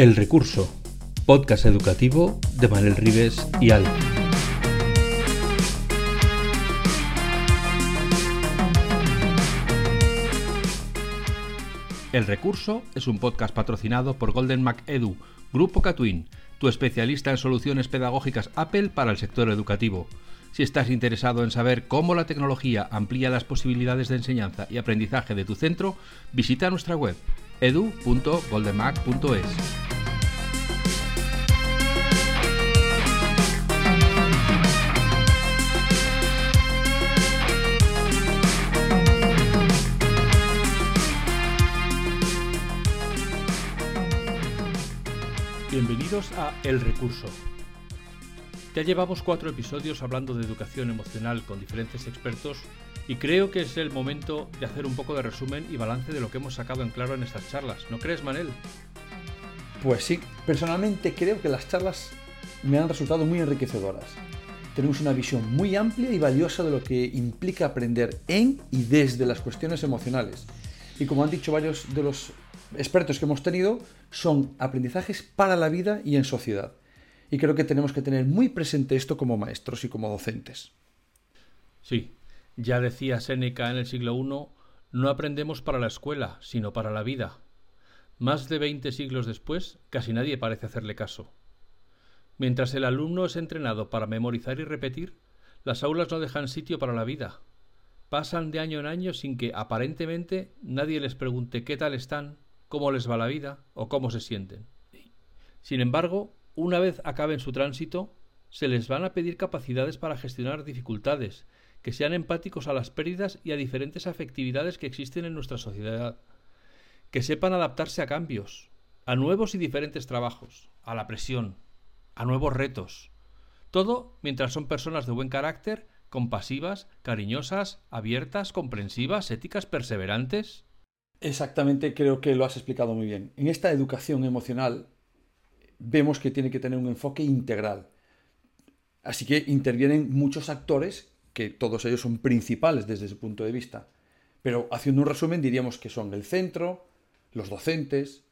El Recurso, podcast educativo de Manuel Rives y Al. El Recurso es un podcast patrocinado por Golden Mac Edu, Grupo Catwin, tu especialista en soluciones pedagógicas Apple para el sector educativo. Si estás interesado en saber cómo la tecnología amplía las posibilidades de enseñanza y aprendizaje de tu centro, visita nuestra web edu.goldenmac.es. Bienvenidos a El Recurso. Ya llevamos cuatro episodios hablando de educación emocional con diferentes expertos y creo que es el momento de hacer un poco de resumen y balance de lo que hemos sacado en claro en estas charlas. ¿No crees, Manel? Pues sí, personalmente creo que las charlas me han resultado muy enriquecedoras. Tenemos una visión muy amplia y valiosa de lo que implica aprender en y desde las cuestiones emocionales. Y como han dicho varios de los expertos que hemos tenido, son aprendizajes para la vida y en sociedad. Y creo que tenemos que tener muy presente esto como maestros y como docentes. Sí, ya decía Séneca en el siglo I, no aprendemos para la escuela, sino para la vida. Más de veinte siglos después, casi nadie parece hacerle caso. Mientras el alumno es entrenado para memorizar y repetir, las aulas no dejan sitio para la vida. Pasan de año en año sin que aparentemente nadie les pregunte qué tal están, cómo les va la vida o cómo se sienten. Sin embargo, una vez acaben su tránsito, se les van a pedir capacidades para gestionar dificultades, que sean empáticos a las pérdidas y a diferentes afectividades que existen en nuestra sociedad, que sepan adaptarse a cambios, a nuevos y diferentes trabajos, a la presión, a nuevos retos. Todo mientras son personas de buen carácter, compasivas, cariñosas, abiertas, comprensivas, éticas, perseverantes. Exactamente, creo que lo has explicado muy bien. En esta educación emocional vemos que tiene que tener un enfoque integral. Así que intervienen muchos actores, que todos ellos son principales desde ese punto de vista. Pero haciendo un resumen diríamos que son el centro, los docentes,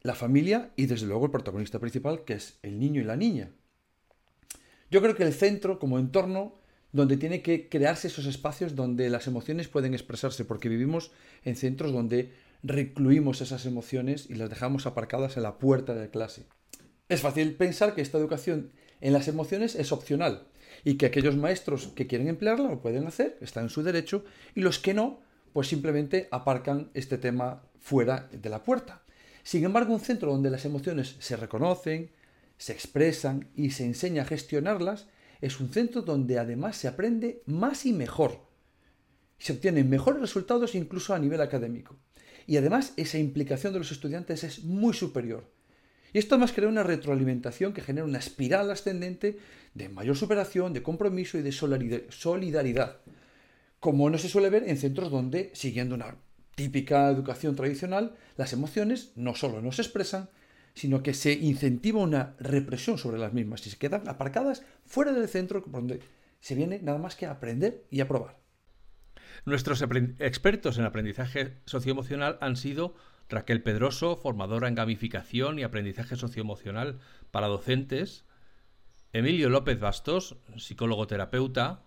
la familia y desde luego el protagonista principal, que es el niño y la niña. Yo creo que el centro como entorno donde tiene que crearse esos espacios donde las emociones pueden expresarse, porque vivimos en centros donde recluimos esas emociones y las dejamos aparcadas en la puerta de clase. Es fácil pensar que esta educación en las emociones es opcional y que aquellos maestros que quieren emplearla lo pueden hacer, están en su derecho, y los que no, pues simplemente aparcan este tema fuera de la puerta. Sin embargo, un centro donde las emociones se reconocen, se expresan y se enseña a gestionarlas es un centro donde además se aprende más y mejor. Se obtienen mejores resultados incluso a nivel académico. Y además esa implicación de los estudiantes es muy superior. Y esto además crea una retroalimentación que genera una espiral ascendente de mayor superación, de compromiso y de solidaridad, como no se suele ver en centros donde, siguiendo una típica educación tradicional, las emociones no solo no se expresan, sino que se incentiva una represión sobre las mismas y se quedan aparcadas fuera del centro donde se viene nada más que a aprender y a probar. Nuestros expertos en aprendizaje socioemocional han sido Raquel Pedroso, formadora en gamificación y aprendizaje socioemocional para docentes, Emilio López Bastos, psicólogo terapeuta,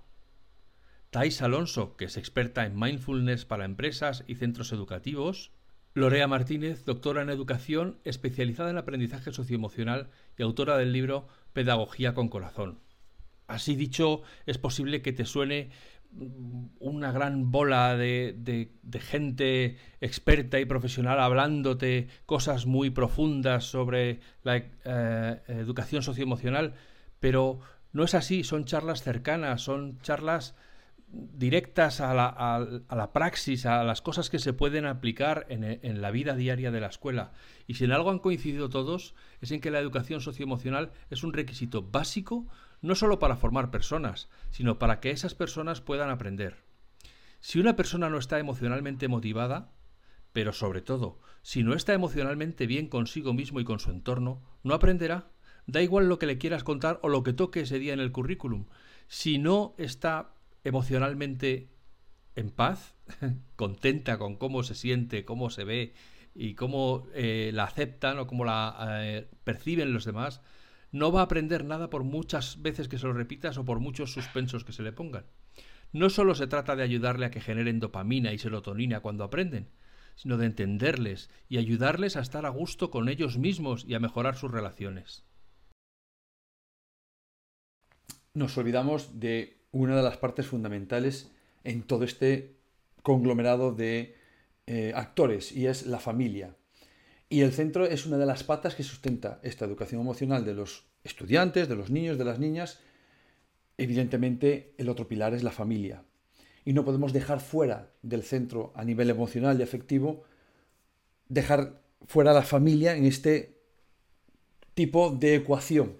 Thais Alonso, que es experta en mindfulness para empresas y centros educativos, Lorea Martínez, doctora en educación, especializada en aprendizaje socioemocional y autora del libro Pedagogía con Corazón. Así dicho, es posible que te suene una gran bola de, gente experta y profesional hablándote cosas muy profundas sobre la eh, educación socioemocional, pero no es así, son charlas cercanas, son charlas directas a la, praxis, a las cosas que se pueden aplicar en, la vida diaria de la escuela. Y si en algo han coincidido todos, es en que la educación socioemocional es un requisito básico no solo para formar personas, sino para que esas personas puedan aprender. Si una persona no está emocionalmente motivada, pero sobre todo, si no está emocionalmente bien consigo mismo y con su entorno, no aprenderá. Da igual lo que le quieras contar o lo que toque ese día en el currículum. Si no está emocionalmente en paz, contenta con cómo se siente, cómo se ve y cómo eh, la aceptan o cómo la eh, perciben los demás, no va a aprender nada por muchas veces que se lo repitas o por muchos suspensos que se le pongan. No solo se trata de ayudarle a que generen dopamina y serotonina cuando aprenden, sino de entenderles y ayudarles a estar a gusto con ellos mismos y a mejorar sus relaciones. Nos olvidamos de una de las partes fundamentales en todo este conglomerado de eh, actores y es la familia. Y el centro es una de las patas que sustenta esta educación emocional de los estudiantes, de los niños, de las niñas. Evidentemente, el otro pilar es la familia. Y no podemos dejar fuera del centro a nivel emocional y afectivo, dejar fuera la familia en este tipo de ecuación,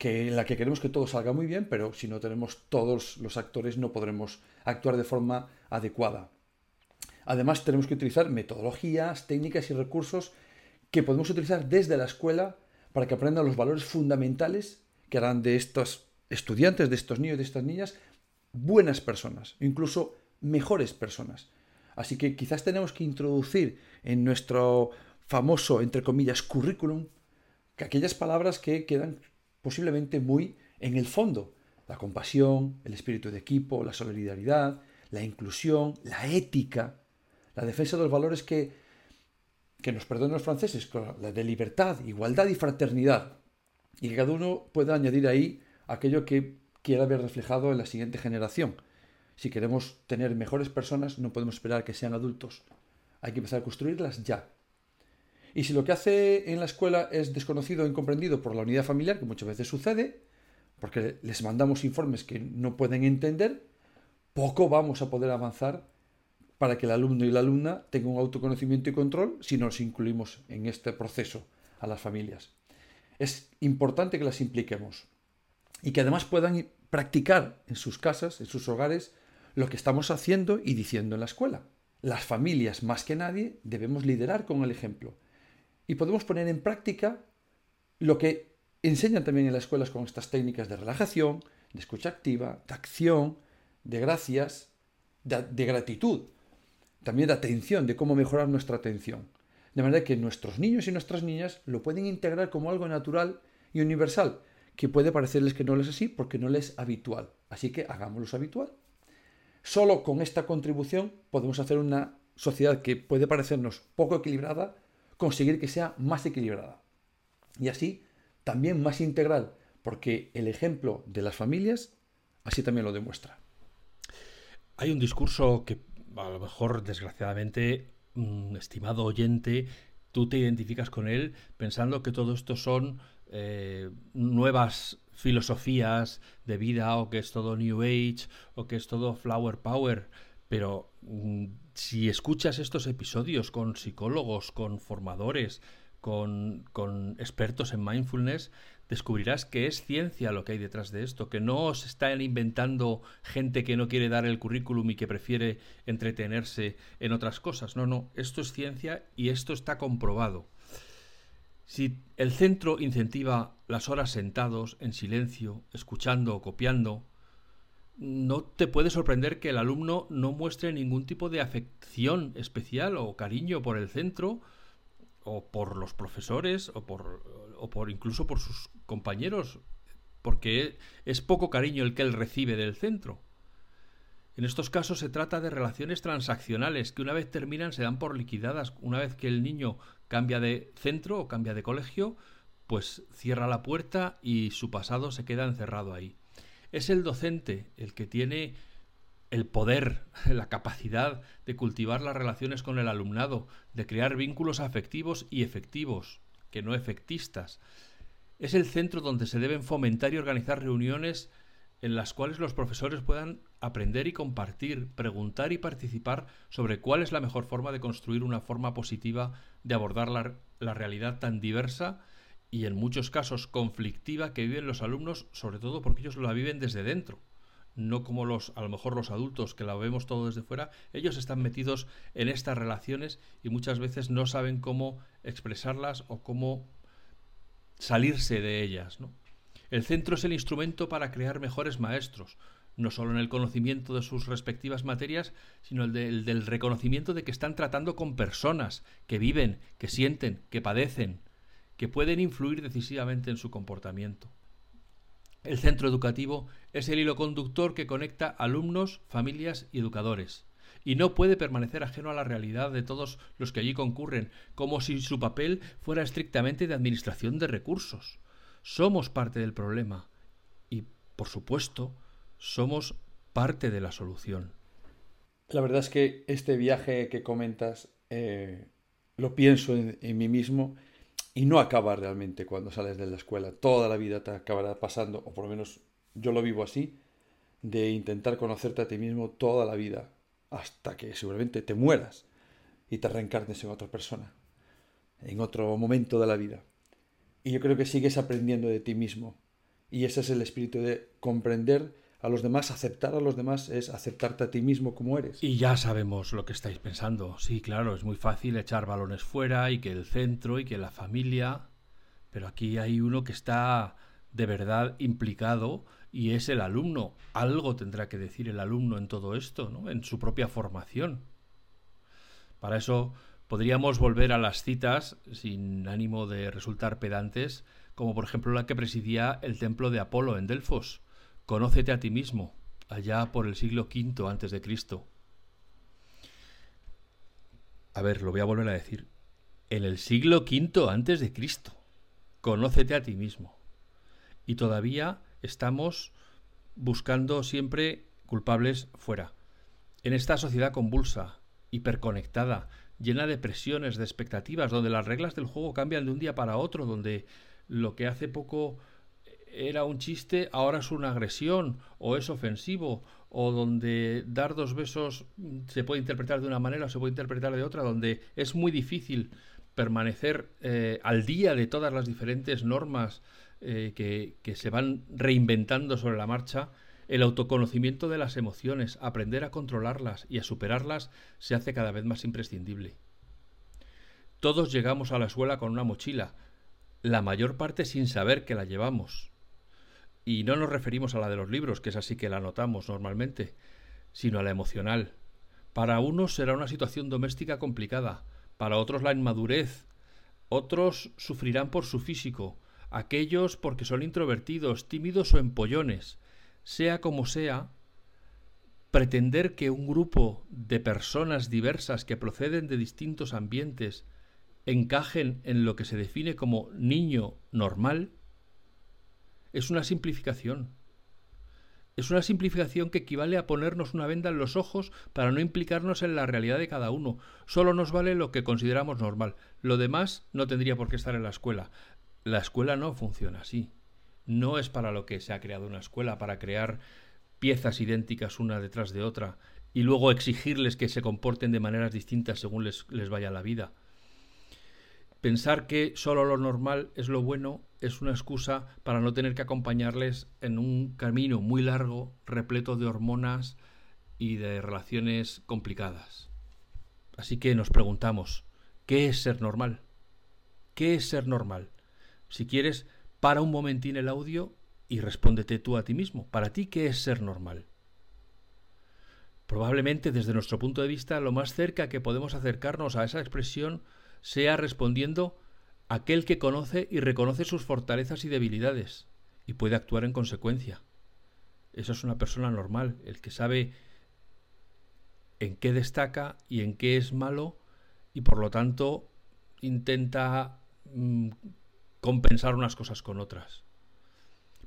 que, en la que queremos que todo salga muy bien, pero si no tenemos todos los actores no podremos actuar de forma adecuada. Además, tenemos que utilizar metodologías, técnicas y recursos que podemos utilizar desde la escuela para que aprendan los valores fundamentales que harán de estos estudiantes, de estos niños, de estas niñas, buenas personas, incluso mejores personas. Así que quizás tenemos que introducir en nuestro famoso, entre comillas, currículum, que aquellas palabras que quedan posiblemente muy en el fondo. La compasión, el espíritu de equipo, la solidaridad, la inclusión, la ética, la defensa de los valores que, que nos perdonan los franceses, la de libertad, igualdad y fraternidad. Y que cada uno pueda añadir ahí aquello que quiera ver reflejado en la siguiente generación. Si queremos tener mejores personas, no podemos esperar que sean adultos. Hay que empezar a construirlas ya. Y si lo que hace en la escuela es desconocido o incomprendido por la unidad familiar, que muchas veces sucede, porque les mandamos informes que no pueden entender, poco vamos a poder avanzar para que el alumno y la alumna tengan un autoconocimiento y control si nos incluimos en este proceso a las familias. Es importante que las impliquemos y que además puedan practicar en sus casas, en sus hogares, lo que estamos haciendo y diciendo en la escuela. Las familias, más que nadie, debemos liderar con el ejemplo. Y podemos poner en práctica lo que enseñan también en las escuelas con estas técnicas de relajación, de escucha activa, de acción, de gracias, de, gratitud también de atención, de cómo mejorar nuestra atención. De manera que nuestros niños y nuestras niñas lo pueden integrar como algo natural y universal, que puede parecerles que no les es así porque no les es habitual. Así que hagámoslo habitual. Solo con esta contribución podemos hacer una sociedad que puede parecernos poco equilibrada, conseguir que sea más equilibrada. Y así también más integral, porque el ejemplo de las familias así también lo demuestra. Hay un discurso que a lo mejor, desgraciadamente, estimado oyente, tú te identificas con él pensando que todo esto son eh, nuevas filosofías de vida o que es todo New Age o que es todo Flower Power. Pero mm, si escuchas estos episodios con psicólogos, con formadores, con, con expertos en mindfulness, descubrirás que es ciencia lo que hay detrás de esto, que no se están inventando gente que no quiere dar el currículum y que prefiere entretenerse en otras cosas. No, no, esto es ciencia y esto está comprobado. Si el centro incentiva las horas sentados, en silencio, escuchando o copiando, no te puede sorprender que el alumno no muestre ningún tipo de afección especial o cariño por el centro, o por los profesores, o por, o por incluso por sus compañeros, porque es poco cariño el que él recibe del centro. En estos casos se trata de relaciones transaccionales que una vez terminan se dan por liquidadas. Una vez que el niño cambia de centro o cambia de colegio, pues cierra la puerta y su pasado se queda encerrado ahí. Es el docente el que tiene el poder, la capacidad de cultivar las relaciones con el alumnado, de crear vínculos afectivos y efectivos, que no efectistas, es el centro donde se deben fomentar y organizar reuniones en las cuales los profesores puedan aprender y compartir, preguntar y participar sobre cuál es la mejor forma de construir una forma positiva de abordar la, realidad tan diversa y en muchos casos conflictiva que viven los alumnos, sobre todo porque ellos la viven desde dentro. No como los, a lo mejor los adultos que la vemos todo desde fuera, ellos están metidos en estas relaciones y muchas veces no saben cómo expresarlas o cómo salirse de ellas. El centro es el instrumento para crear mejores maestros, no solo en el conocimiento de sus respectivas materias, sino el, el del reconocimiento de que están tratando con personas que viven, que sienten, que padecen, que pueden influir decisivamente en su comportamiento. El centro educativo es el hilo conductor que conecta alumnos, familias y educadores, y no puede permanecer ajeno a la realidad de todos los que allí concurren, como si su papel fuera estrictamente de administración de recursos. Somos parte del problema y, por supuesto, somos parte de la solución. La verdad es que este viaje que comentas eh, lo pienso en, en mí mismo y no acaba realmente cuando sales de la escuela. Toda la vida te acabará pasando, o por lo menos yo lo vivo así, de intentar conocerte a ti mismo toda la vida, hasta que seguramente te mueras y te reencarnes en otra persona, en otro momento de la vida. Y yo creo que sigues aprendiendo de ti mismo. Y ese es el espíritu de comprender a los demás, aceptar a los demás es aceptarte a ti mismo como eres. Y ya sabemos lo que estáis pensando. Sí, claro, es muy fácil echar balones fuera y que el centro y que la familia. Pero aquí hay uno que está de verdad implicado y es el alumno. Algo tendrá que decir el alumno en todo esto, ¿no? En su propia formación. Para eso podríamos volver a las citas, sin ánimo de resultar pedantes, como por ejemplo la que presidía el templo de Apolo en Delfos Conócete a ti mismo, allá por el siglo V antes de Cristo. A ver, lo voy a volver a decir. En el siglo V antes de Cristo. Conócete a ti mismo. Y todavía estamos buscando siempre culpables fuera. En esta sociedad convulsa, hiperconectada, llena de presiones, de expectativas, donde las reglas del juego cambian de un día para otro, donde lo que hace poco era un chiste, ahora es una agresión o es ofensivo, o donde dar dos besos se puede interpretar de una manera o se puede interpretar de otra, donde es muy difícil permanecer eh, al día de todas las diferentes normas eh, que, que se van reinventando sobre la marcha, el autoconocimiento de las emociones, aprender a controlarlas y a superarlas se hace cada vez más imprescindible. Todos llegamos a la escuela con una mochila, la mayor parte sin saber que la llevamos. Y no nos referimos a la de los libros, que es así que la notamos normalmente, sino a la emocional. Para unos será una situación doméstica complicada, para otros la inmadurez, otros sufrirán por su físico, aquellos porque son introvertidos, tímidos o empollones. Sea como sea, pretender que un grupo de personas diversas que proceden de distintos ambientes encajen en lo que se define como niño normal es una simplificación. Es una simplificación que equivale a ponernos una venda en los ojos para no implicarnos en la realidad de cada uno. Solo nos vale lo que consideramos normal. Lo demás no tendría por qué estar en la escuela. La escuela no funciona así. No es para lo que se ha creado una escuela, para crear piezas idénticas una detrás de otra y luego exigirles que se comporten de maneras distintas según les, les vaya la vida. Pensar que solo lo normal es lo bueno es una excusa para no tener que acompañarles en un camino muy largo, repleto de hormonas y de relaciones complicadas. Así que nos preguntamos, ¿qué es ser normal? ¿Qué es ser normal? Si quieres, para un momentín el audio y respóndete tú a ti mismo. Para ti, ¿qué es ser normal? Probablemente desde nuestro punto de vista lo más cerca que podemos acercarnos a esa expresión sea respondiendo aquel que conoce y reconoce sus fortalezas y debilidades y puede actuar en consecuencia. Eso es una persona normal, el que sabe en qué destaca y en qué es malo y por lo tanto intenta mm, compensar unas cosas con otras.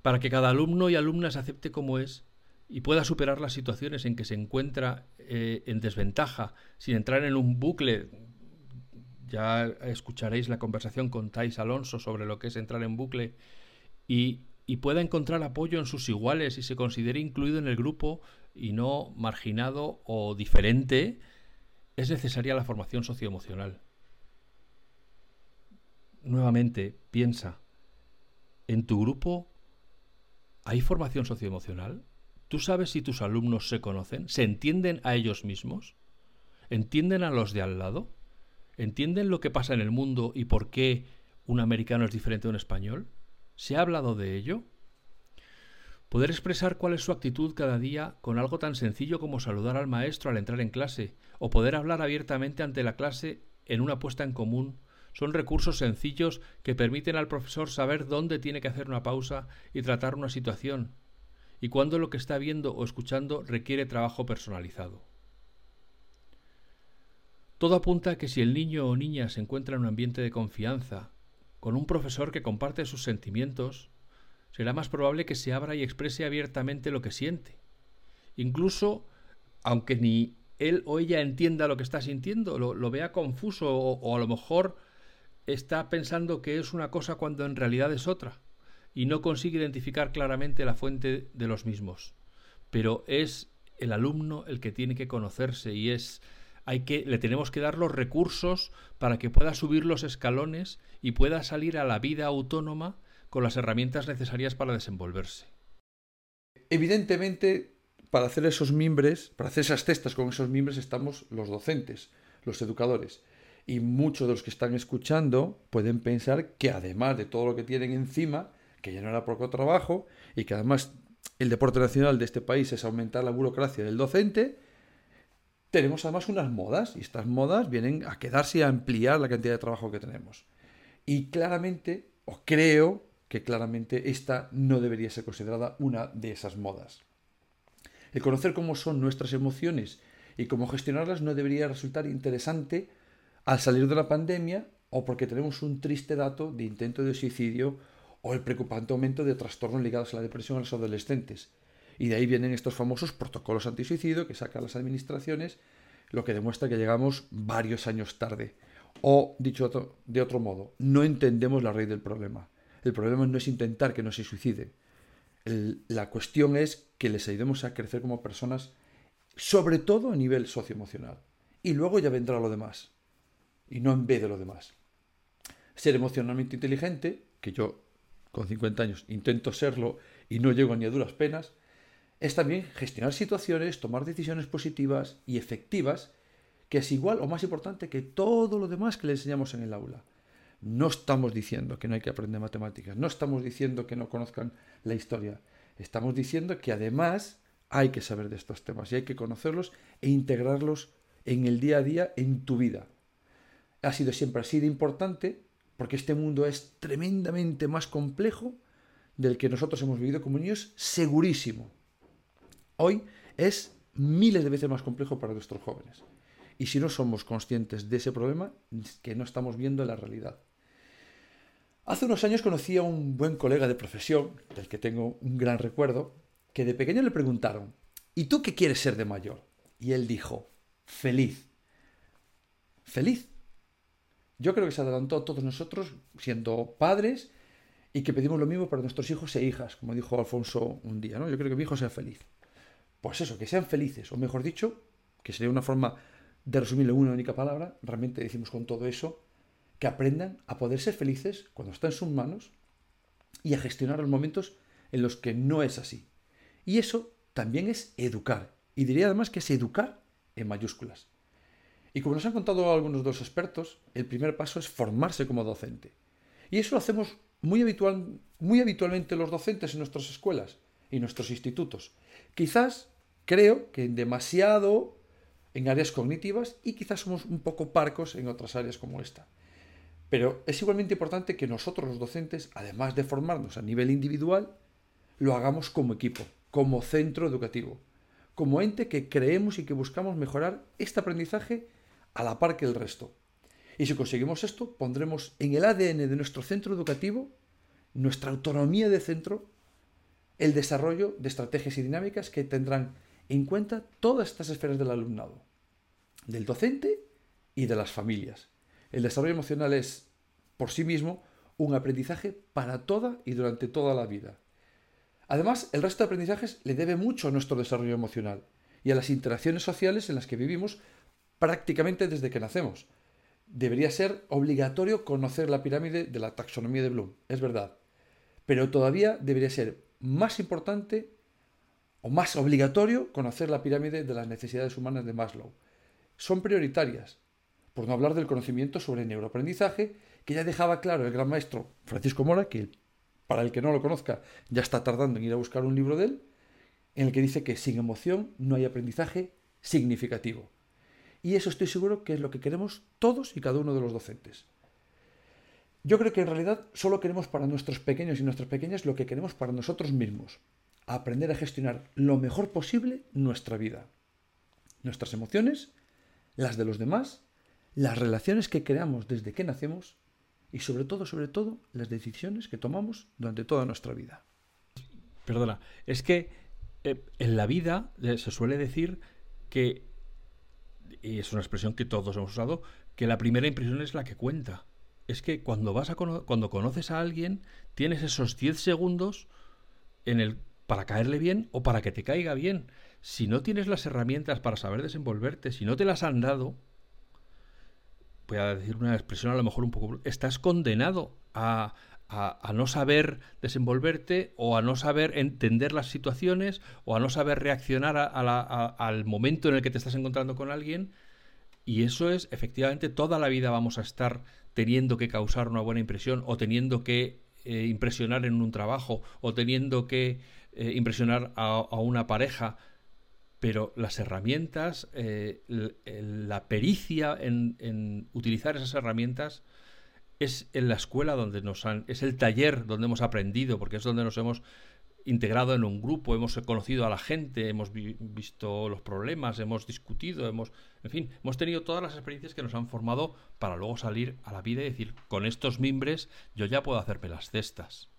Para que cada alumno y alumna se acepte como es y pueda superar las situaciones en que se encuentra eh, en desventaja sin entrar en un bucle ya escucharéis la conversación con Thais Alonso sobre lo que es entrar en bucle y, y pueda encontrar apoyo en sus iguales y se considere incluido en el grupo y no marginado o diferente, es necesaria la formación socioemocional. Nuevamente, piensa, ¿en tu grupo hay formación socioemocional? ¿Tú sabes si tus alumnos se conocen? ¿Se entienden a ellos mismos? ¿Entienden a los de al lado? ¿Entienden lo que pasa en el mundo y por qué un americano es diferente de un español? ¿Se ha hablado de ello? Poder expresar cuál es su actitud cada día con algo tan sencillo como saludar al maestro al entrar en clase, o poder hablar abiertamente ante la clase en una puesta en común, son recursos sencillos que permiten al profesor saber dónde tiene que hacer una pausa y tratar una situación, y cuándo lo que está viendo o escuchando requiere trabajo personalizado. Todo apunta a que si el niño o niña se encuentra en un ambiente de confianza, con un profesor que comparte sus sentimientos, será más probable que se abra y exprese abiertamente lo que siente. Incluso, aunque ni él o ella entienda lo que está sintiendo, lo, vea confuso o, o a lo mejor está pensando que es una cosa cuando en realidad es otra y no consigue identificar claramente la fuente de los mismos. Pero es el alumno el que tiene que conocerse y es hay que le tenemos que dar los recursos para que pueda subir los escalones y pueda salir a la vida autónoma con las herramientas necesarias para desenvolverse. Evidentemente, para hacer esos mimbres, para hacer esas cestas con esos mimbres estamos los docentes, los educadores. Y muchos de los que están escuchando pueden pensar que además de todo lo que tienen encima, que ya no era poco trabajo, y que además el deporte nacional de este país es aumentar la burocracia del docente, tenemos además unas modas, y estas modas vienen a quedarse y a ampliar la cantidad de trabajo que tenemos. Y claramente, o creo que claramente esta no debería ser considerada una de esas modas. El conocer cómo son nuestras emociones y cómo gestionarlas no debería resultar interesante al salir de la pandemia o porque tenemos un triste dato de intento de suicidio o el preocupante aumento de trastornos ligados a la depresión en los adolescentes. Y de ahí vienen estos famosos protocolos antisuicidio que sacan las administraciones, lo que demuestra que llegamos varios años tarde. O, dicho de otro modo, no entendemos la raíz del problema. El problema no es intentar que no se suicide. la cuestión es que les ayudemos a crecer como personas, sobre todo a nivel socioemocional. Y luego ya vendrá lo demás. Y no en vez de lo demás. Ser emocionalmente inteligente, que yo con 50 años intento serlo y no llego ni a duras penas, es también gestionar situaciones, tomar decisiones positivas y efectivas, que es igual o más importante que todo lo demás que le enseñamos en el aula. No estamos diciendo que no hay que aprender matemáticas, no estamos diciendo que no conozcan la historia, estamos diciendo que además hay que saber de estos temas y hay que conocerlos e integrarlos en el día a día en tu vida. Ha sido siempre importante porque este mundo es tremendamente más complejo del que nosotros hemos vivido como niños, segurísimo hoy es miles de veces más complejo para nuestros jóvenes. Y si no somos conscientes de ese problema, que no estamos viendo la realidad. Hace unos años conocí a un buen colega de profesión, del que tengo un gran recuerdo, que de pequeño le preguntaron, ¿y tú qué quieres ser de mayor? Y él dijo, feliz. ¿Feliz? Yo creo que se adelantó a todos nosotros siendo padres y que pedimos lo mismo para nuestros hijos e hijas, como dijo Alfonso un día, ¿no? Yo creo que mi hijo sea feliz. Pues eso, que sean felices, o mejor dicho, que sería una forma de resumirlo una única palabra, realmente decimos con todo eso, que aprendan a poder ser felices cuando está en sus manos y a gestionar los momentos en los que no es así. Y eso también es educar. Y diría además que es educar en mayúsculas. Y como nos han contado algunos de los expertos, el primer paso es formarse como docente. Y eso lo hacemos muy, habitual, muy habitualmente los docentes en nuestras escuelas y nuestros institutos. Quizás Creo que demasiado en áreas cognitivas y quizás somos un poco parcos en otras áreas como esta. Pero es igualmente importante que nosotros los docentes, además de formarnos a nivel individual, lo hagamos como equipo, como centro educativo, como ente que creemos y que buscamos mejorar este aprendizaje a la par que el resto. Y si conseguimos esto, pondremos en el ADN de nuestro centro educativo nuestra autonomía de centro, el desarrollo de estrategias y dinámicas que tendrán en cuenta todas estas esferas del alumnado, del docente y de las familias. El desarrollo emocional es, por sí mismo, un aprendizaje para toda y durante toda la vida. Además, el resto de aprendizajes le debe mucho a nuestro desarrollo emocional y a las interacciones sociales en las que vivimos prácticamente desde que nacemos. Debería ser obligatorio conocer la pirámide de la taxonomía de Bloom, es verdad, pero todavía debería ser más importante o más obligatorio conocer la pirámide de las necesidades humanas de Maslow. Son prioritarias, por no hablar del conocimiento sobre neuroaprendizaje, que ya dejaba claro el gran maestro Francisco Mora, que para el que no lo conozca, ya está tardando en ir a buscar un libro de él, en el que dice que sin emoción no hay aprendizaje significativo. Y eso estoy seguro que es lo que queremos todos y cada uno de los docentes. Yo creo que en realidad solo queremos para nuestros pequeños y nuestras pequeñas lo que queremos para nosotros mismos. Aprender a gestionar lo mejor posible nuestra vida. Nuestras emociones, las de los demás, las relaciones que creamos desde que nacemos y sobre todo, sobre todo, las decisiones que tomamos durante toda nuestra vida. Perdona, es que eh, en la vida eh, se suele decir que, y es una expresión que todos hemos usado, que la primera impresión es la que cuenta es que cuando vas a cuando conoces a alguien, tienes esos 10 segundos en el para caerle bien o para que te caiga bien. Si no tienes las herramientas para saber desenvolverte, si no te las han dado, voy a decir una expresión a lo mejor un poco, estás condenado a, a, no saber desenvolverte o a no saber entender las situaciones o a no saber reaccionar al momento en el que te estás encontrando con alguien. Y eso es, efectivamente, toda la vida vamos a estar teniendo que causar una buena impresión o teniendo que eh, impresionar en un trabajo o teniendo que eh, impresionar a, una pareja, pero las herramientas, eh, la pericia en, en, utilizar esas herramientas es en la escuela donde nos han, es el taller donde hemos aprendido, porque es donde nos hemos integrado en un grupo, hemos conocido a la gente, hemos visto los problemas, hemos discutido, hemos, en fin, hemos tenido todas las experiencias que nos han formado para luego salir a la vida y decir, con estos mimbres yo ya puedo hacerme las cestas.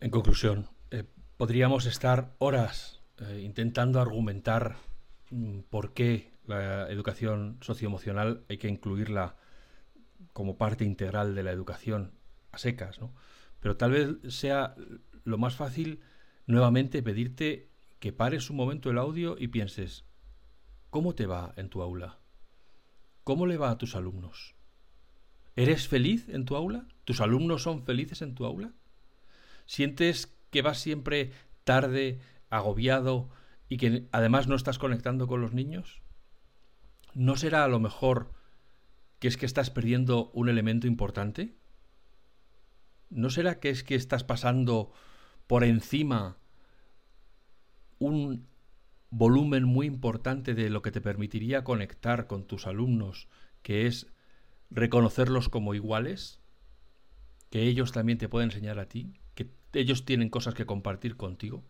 En conclusión, eh, podríamos estar horas eh, intentando argumentar mm, por qué la educación socioemocional hay que incluirla como parte integral de la educación a secas, ¿no? Pero tal vez sea lo más fácil nuevamente pedirte que pares un momento el audio y pienses, ¿cómo te va en tu aula? ¿Cómo le va a tus alumnos? ¿Eres feliz en tu aula? ¿Tus alumnos son felices en tu aula? ¿Sientes que vas siempre tarde, agobiado y que además no estás conectando con los niños? ¿No será a lo mejor que es que estás perdiendo un elemento importante? ¿No será que es que estás pasando por encima un volumen muy importante de lo que te permitiría conectar con tus alumnos, que es reconocerlos como iguales, que ellos también te pueden enseñar a ti, ellos tienen cosas que compartir contigo.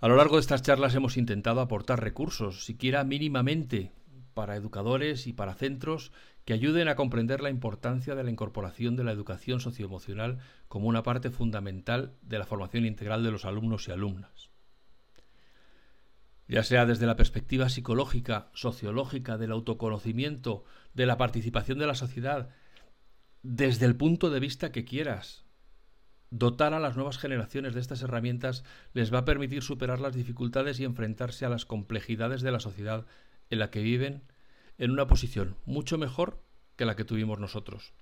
A lo largo de estas charlas hemos intentado aportar recursos, siquiera mínimamente, para educadores y para centros que ayuden a comprender la importancia de la incorporación de la educación socioemocional como una parte fundamental de la formación integral de los alumnos y alumnas. Ya sea desde la perspectiva psicológica, sociológica, del autoconocimiento, de la participación de la sociedad, desde el punto de vista que quieras. Dotar a las nuevas generaciones de estas herramientas les va a permitir superar las dificultades y enfrentarse a las complejidades de la sociedad en la que viven en una posición mucho mejor que la que tuvimos nosotros.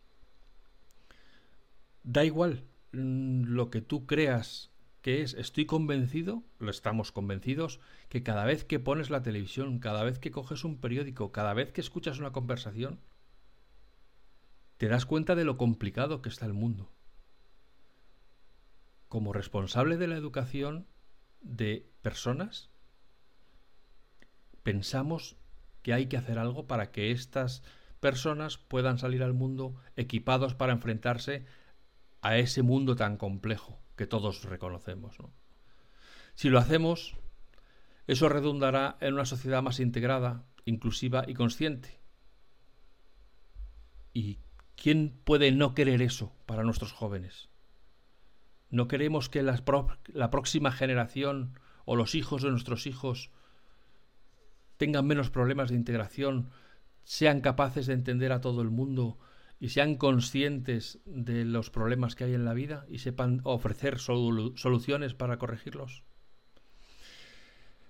Da igual mm, lo que tú creas que es, estoy convencido, lo estamos convencidos, que cada vez que pones la televisión, cada vez que coges un periódico, cada vez que escuchas una conversación, te das cuenta de lo complicado que está el mundo. Como responsable de la educación de personas, pensamos que hay que hacer algo para que estas personas puedan salir al mundo equipados para enfrentarse a ese mundo tan complejo que todos reconocemos. Si lo hacemos, eso redundará en una sociedad más integrada, inclusiva y consciente. ¿Y quién puede no querer eso para nuestros jóvenes? ¿No queremos que la, próxima generación o los hijos de nuestros hijos tengan menos problemas de integración, sean capaces de entender a todo el mundo y sean conscientes de los problemas que hay en la vida y sepan ofrecer soluciones para corregirlos.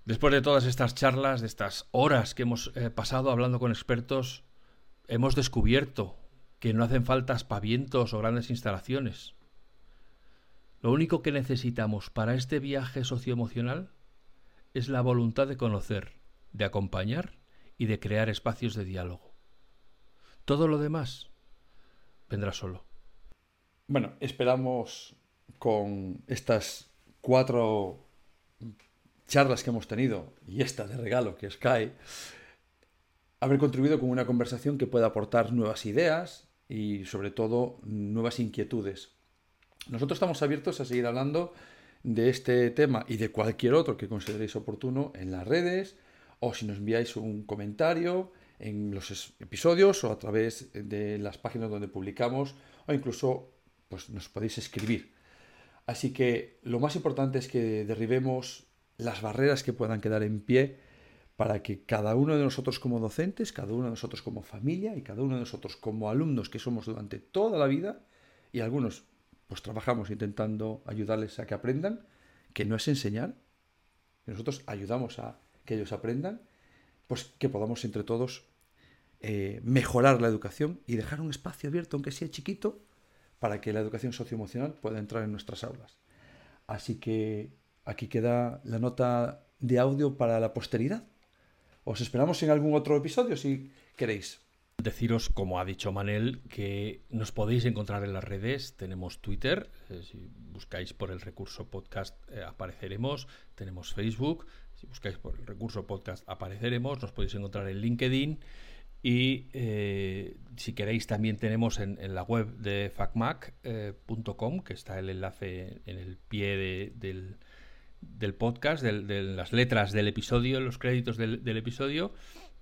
Después de todas estas charlas, de estas horas que hemos eh, pasado hablando con expertos, hemos descubierto que no hacen falta aspavientos o grandes instalaciones. Lo único que necesitamos para este viaje socioemocional es la voluntad de conocer, de acompañar y de crear espacios de diálogo. Todo lo demás vendrá solo. Bueno, esperamos con estas cuatro charlas que hemos tenido y esta de regalo que es Sky, haber contribuido con una conversación que pueda aportar nuevas ideas y sobre todo nuevas inquietudes. Nosotros estamos abiertos a seguir hablando de este tema y de cualquier otro que consideréis oportuno en las redes o si nos enviáis un comentario en los episodios o a través de las páginas donde publicamos o incluso pues nos podéis escribir. Así que lo más importante es que derribemos las barreras que puedan quedar en pie para que cada uno de nosotros como docentes, cada uno de nosotros como familia y cada uno de nosotros como alumnos que somos durante toda la vida y algunos pues trabajamos intentando ayudarles a que aprendan, que no es enseñar, nosotros ayudamos a que ellos aprendan, pues que podamos entre todos eh, mejorar la educación y dejar un espacio abierto, aunque sea chiquito, para que la educación socioemocional pueda entrar en nuestras aulas. Así que aquí queda la nota de audio para la posteridad. Os esperamos en algún otro episodio si queréis. Deciros, como ha dicho Manel, que nos podéis encontrar en las redes. Tenemos Twitter, eh, si buscáis por el recurso podcast eh, apareceremos. Tenemos Facebook, si buscáis por el recurso podcast apareceremos. Nos podéis encontrar en LinkedIn. Y eh, si queréis también tenemos en, la web de facmac.com, que está el enlace en el pie del, podcast, de las letras del episodio, los créditos del, episodio.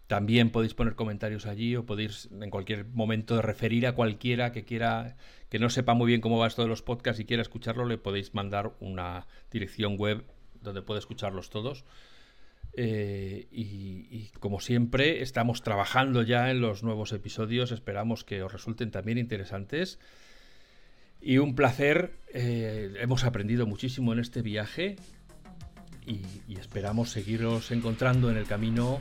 También podéis poner comentarios allí o podéis en cualquier momento referir a cualquiera que quiera, que no sepa muy bien cómo va esto de los podcasts y quiera escucharlo, le podéis mandar una dirección web donde puede escucharlos todos. Eh, y, como siempre, estamos trabajando ya en los nuevos episodios. Esperamos que os resulten también interesantes. Y un placer. Eh, hemos aprendido muchísimo en este viaje. Y, y esperamos seguiros encontrando en el camino